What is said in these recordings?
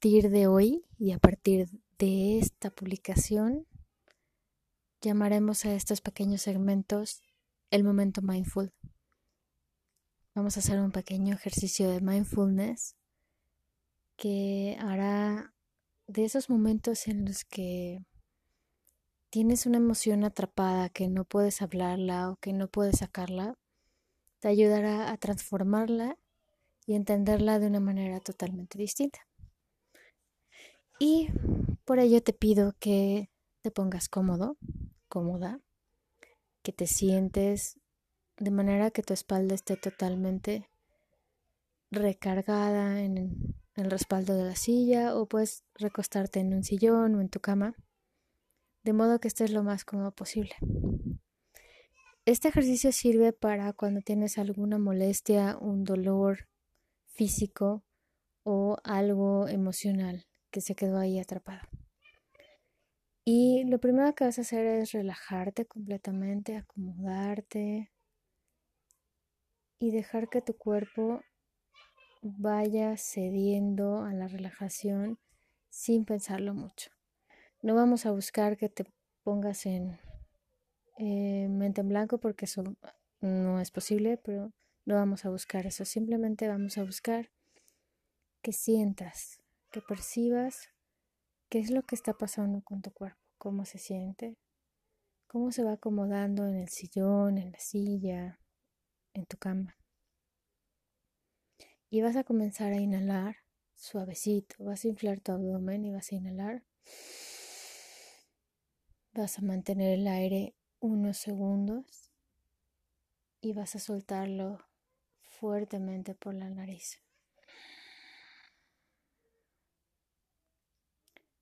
partir de hoy y a partir de esta publicación, llamaremos a estos pequeños segmentos el momento mindful. Vamos a hacer un pequeño ejercicio de mindfulness que hará de esos momentos en los que tienes una emoción atrapada que no puedes hablarla o que no puedes sacarla, te ayudará a transformarla y entenderla de una manera totalmente distinta. Y por ello te pido que te pongas cómodo, cómoda, que te sientes de manera que tu espalda esté totalmente recargada en el respaldo de la silla o puedes recostarte en un sillón o en tu cama, de modo que estés lo más cómodo posible. Este ejercicio sirve para cuando tienes alguna molestia, un dolor físico o algo emocional que se quedó ahí atrapado. Y lo primero que vas a hacer es relajarte completamente, acomodarte y dejar que tu cuerpo vaya cediendo a la relajación sin pensarlo mucho. No vamos a buscar que te pongas en eh, mente en blanco porque eso no es posible, pero no vamos a buscar eso. Simplemente vamos a buscar que sientas, que percibas qué es lo que está pasando con tu cuerpo, cómo se siente, cómo se va acomodando en el sillón, en la silla, en tu cama. Y vas a comenzar a inhalar suavecito, vas a inflar tu abdomen y vas a inhalar. Vas a mantener el aire unos segundos y vas a soltarlo fuertemente por la nariz.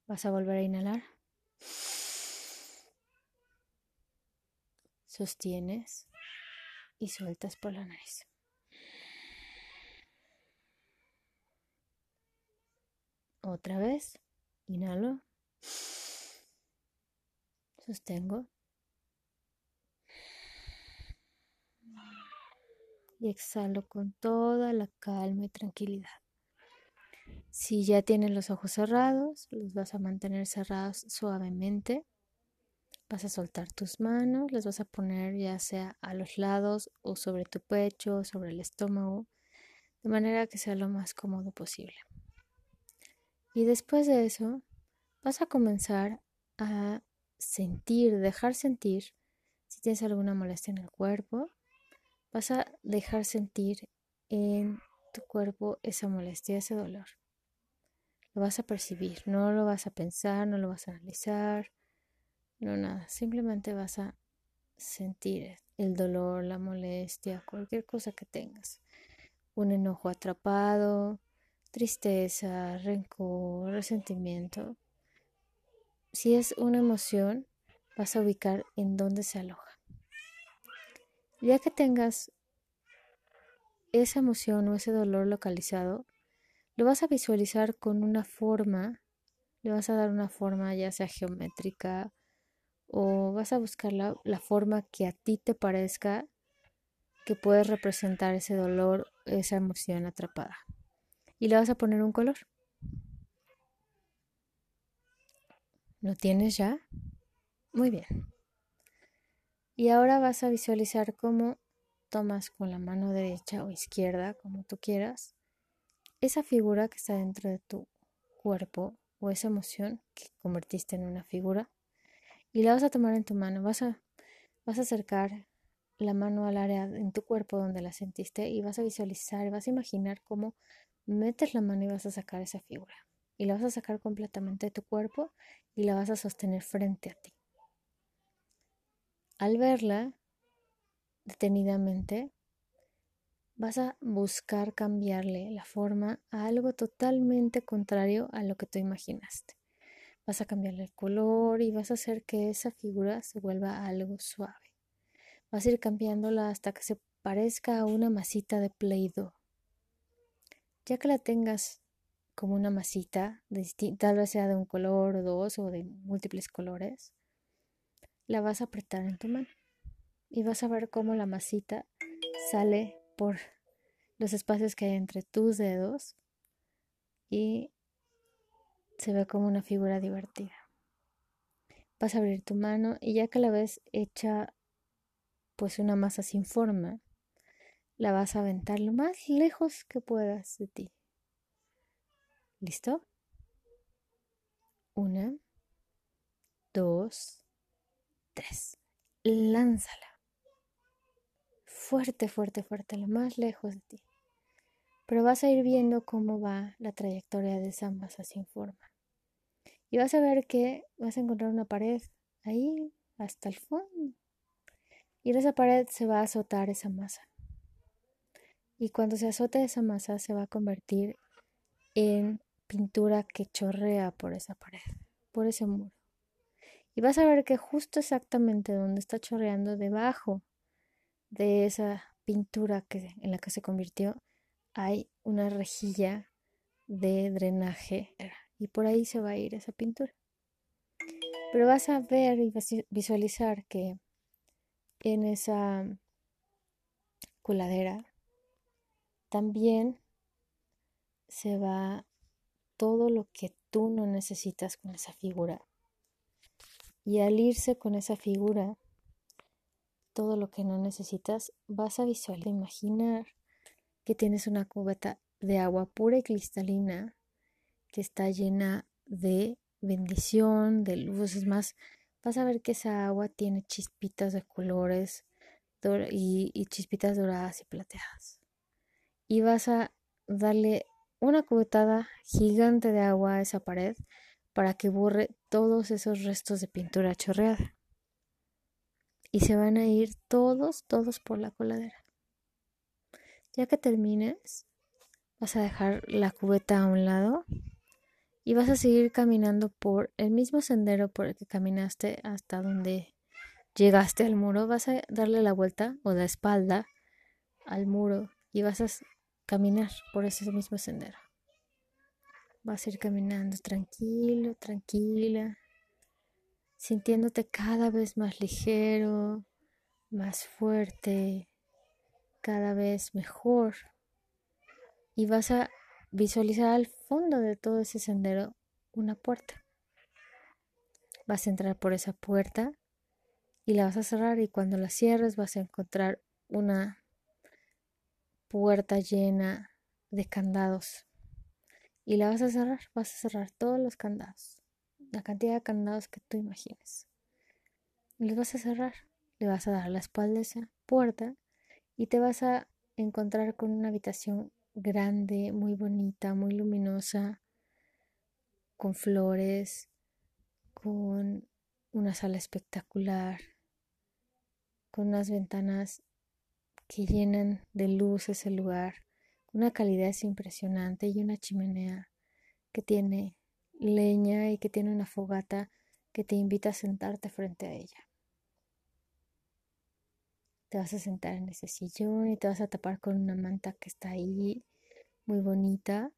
Vas a volver a inhalar. Sostienes y sueltas por la nariz. Otra vez, inhalo. Sostengo. Y exhalo con toda la calma y tranquilidad. Si ya tienes los ojos cerrados, los vas a mantener cerrados suavemente. Vas a soltar tus manos, las vas a poner ya sea a los lados o sobre tu pecho, sobre el estómago, de manera que sea lo más cómodo posible. Y después de eso, vas a comenzar a sentir, dejar sentir, si tienes alguna molestia en el cuerpo, vas a dejar sentir en tu cuerpo esa molestia, ese dolor. Lo vas a percibir, no lo vas a pensar, no lo vas a analizar, no nada, simplemente vas a sentir el dolor, la molestia, cualquier cosa que tengas. Un enojo atrapado, tristeza, rencor, resentimiento. Si es una emoción, vas a ubicar en dónde se aloja. Ya que tengas esa emoción o ese dolor localizado, lo vas a visualizar con una forma, le vas a dar una forma ya sea geométrica o vas a buscar la, la forma que a ti te parezca que puede representar ese dolor, esa emoción atrapada y le vas a poner un color. ¿Lo tienes ya? Muy bien. Y ahora vas a visualizar cómo tomas con la mano derecha o izquierda, como tú quieras, esa figura que está dentro de tu cuerpo o esa emoción que convertiste en una figura y la vas a tomar en tu mano. Vas a, vas a acercar la mano al área en tu cuerpo donde la sentiste y vas a visualizar, vas a imaginar cómo metes la mano y vas a sacar esa figura. Y la vas a sacar completamente de tu cuerpo y la vas a sostener frente a ti. Al verla detenidamente, vas a buscar cambiarle la forma a algo totalmente contrario a lo que tú imaginaste. Vas a cambiarle el color y vas a hacer que esa figura se vuelva algo suave. Vas a ir cambiándola hasta que se parezca a una masita de Play-Doh ya que la tengas como una masita, tal vez sea de un color o dos o de múltiples colores, la vas a apretar en tu mano y vas a ver cómo la masita sale por los espacios que hay entre tus dedos y se ve como una figura divertida. Vas a abrir tu mano y ya que la ves hecha pues una masa sin forma, la vas a aventar lo más lejos que puedas de ti. ¿Listo? Una, dos, tres. Lánzala. Fuerte, fuerte, fuerte, lo más lejos de ti. Pero vas a ir viendo cómo va la trayectoria de esa masa sin forma. Y vas a ver que vas a encontrar una pared ahí hasta el fondo. Y en esa pared se va a azotar esa masa. Y cuando se azote esa masa se va a convertir en pintura que chorrea por esa pared, por ese muro. Y vas a ver que justo exactamente donde está chorreando, debajo de esa pintura que, en la que se convirtió, hay una rejilla de drenaje y por ahí se va a ir esa pintura. Pero vas a ver y visualizar que en esa coladera también se va todo lo que tú no necesitas con esa figura. Y al irse con esa figura, todo lo que no necesitas, vas a visualizar, imaginar que tienes una cubeta de agua pura y cristalina que está llena de bendición, de luz. Es más, vas a ver que esa agua tiene chispitas de colores y, y chispitas doradas y plateadas. Y vas a darle una cubetada gigante de agua a esa pared para que borre todos esos restos de pintura chorreada. Y se van a ir todos, todos por la coladera. Ya que termines, vas a dejar la cubeta a un lado y vas a seguir caminando por el mismo sendero por el que caminaste hasta donde llegaste al muro. Vas a darle la vuelta o la espalda al muro y vas a caminar por ese mismo sendero. Vas a ir caminando tranquilo, tranquila, sintiéndote cada vez más ligero, más fuerte, cada vez mejor. Y vas a visualizar al fondo de todo ese sendero una puerta. Vas a entrar por esa puerta y la vas a cerrar y cuando la cierres vas a encontrar una puerta llena de candados y la vas a cerrar, vas a cerrar todos los candados, la cantidad de candados que tú imagines. Los vas a cerrar, le vas a dar la espalda a esa puerta y te vas a encontrar con una habitación grande, muy bonita, muy luminosa, con flores, con una sala espectacular, con unas ventanas que llenan de luz ese lugar, una calidez impresionante y una chimenea que tiene leña y que tiene una fogata que te invita a sentarte frente a ella. Te vas a sentar en ese sillón y te vas a tapar con una manta que está ahí muy bonita,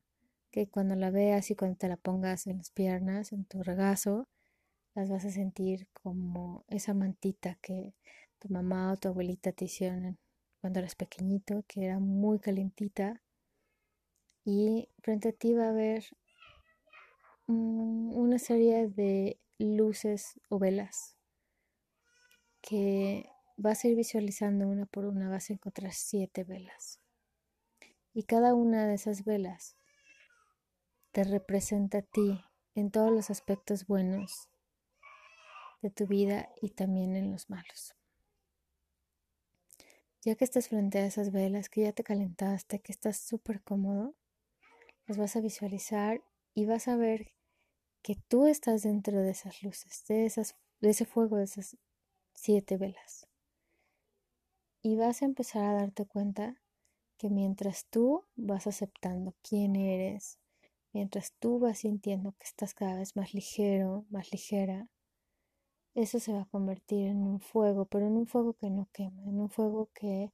que cuando la veas y cuando te la pongas en las piernas, en tu regazo, las vas a sentir como esa mantita que tu mamá o tu abuelita te hicieron cuando eras pequeñito, que era muy calentita. Y frente a ti va a haber una serie de luces o velas que vas a ir visualizando una por una, vas a encontrar siete velas. Y cada una de esas velas te representa a ti en todos los aspectos buenos de tu vida y también en los malos. Ya que estás frente a esas velas, que ya te calentaste, que estás súper cómodo, las vas a visualizar y vas a ver que tú estás dentro de esas luces, de, esas, de ese fuego, de esas siete velas. Y vas a empezar a darte cuenta que mientras tú vas aceptando quién eres, mientras tú vas sintiendo que estás cada vez más ligero, más ligera, eso se va a convertir en un fuego, pero en un fuego que no quema, en un fuego que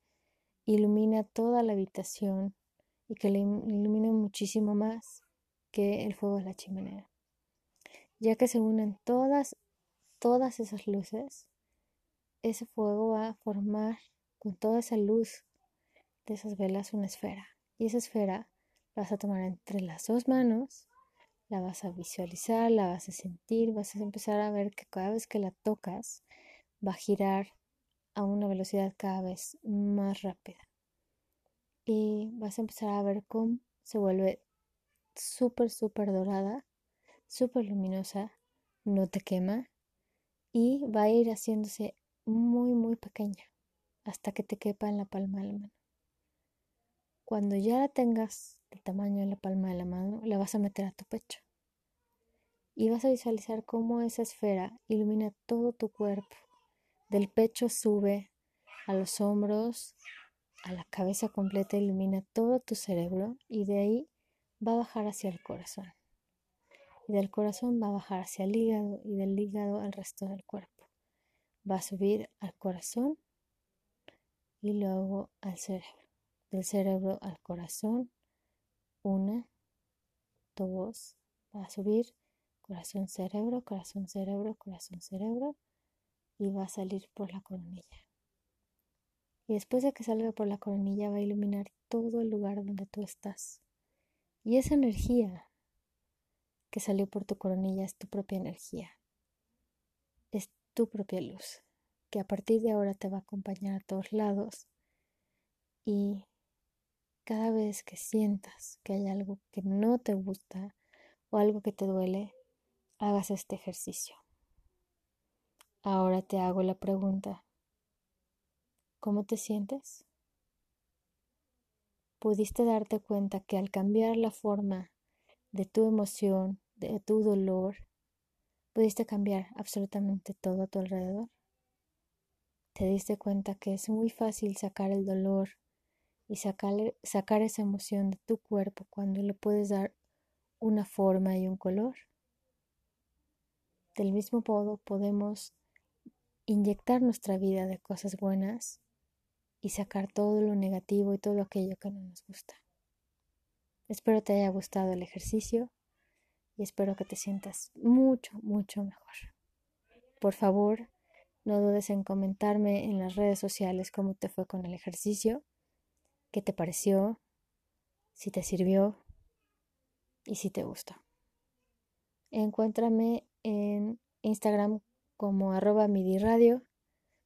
ilumina toda la habitación y que le ilumina muchísimo más que el fuego de la chimenea. Ya que se unen todas, todas esas luces, ese fuego va a formar con toda esa luz de esas velas una esfera. Y esa esfera la vas a tomar entre las dos manos, la vas a visualizar, la vas a sentir, vas a empezar a ver que cada vez que la tocas va a girar a una velocidad cada vez más rápida. Y vas a empezar a ver cómo se vuelve súper, súper dorada, súper luminosa, no te quema y va a ir haciéndose muy, muy pequeña hasta que te quepa en la palma de la mano. Cuando ya la tengas del tamaño de la palma de la mano, la vas a meter a tu pecho. Y vas a visualizar cómo esa esfera ilumina todo tu cuerpo. Del pecho sube a los hombros, a la cabeza completa, ilumina todo tu cerebro y de ahí va a bajar hacia el corazón. Y del corazón va a bajar hacia el hígado y del hígado al resto del cuerpo. Va a subir al corazón y luego al cerebro del cerebro al corazón. Una, dos, va a subir corazón, cerebro, corazón, cerebro, corazón, cerebro y va a salir por la coronilla. Y después de que salga por la coronilla va a iluminar todo el lugar donde tú estás. Y esa energía que salió por tu coronilla es tu propia energía. Es tu propia luz, que a partir de ahora te va a acompañar a todos lados y cada vez que sientas que hay algo que no te gusta o algo que te duele, hagas este ejercicio. Ahora te hago la pregunta, ¿cómo te sientes? ¿Pudiste darte cuenta que al cambiar la forma de tu emoción, de tu dolor, pudiste cambiar absolutamente todo a tu alrededor? ¿Te diste cuenta que es muy fácil sacar el dolor y sacar esa emoción de tu cuerpo cuando le puedes dar una forma y un color. Del mismo modo podemos inyectar nuestra vida de cosas buenas y sacar todo lo negativo y todo aquello que no nos gusta. Espero te haya gustado el ejercicio y espero que te sientas mucho, mucho mejor. Por favor, no dudes en comentarme en las redes sociales cómo te fue con el ejercicio qué te pareció, si te sirvió y si te gustó. Encuéntrame en Instagram como arroba midiradio,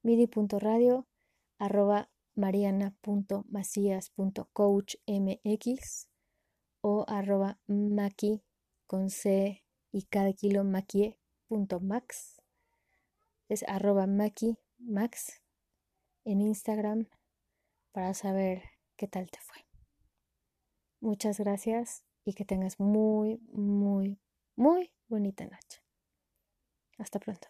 midi.radio, arroba mariana.macías.coachmx o arroba maki con c y cada kilo maquie.max. Es arroba maki max en Instagram para saber qué tal te fue. Muchas gracias y que tengas muy, muy, muy bonita noche. Hasta pronto.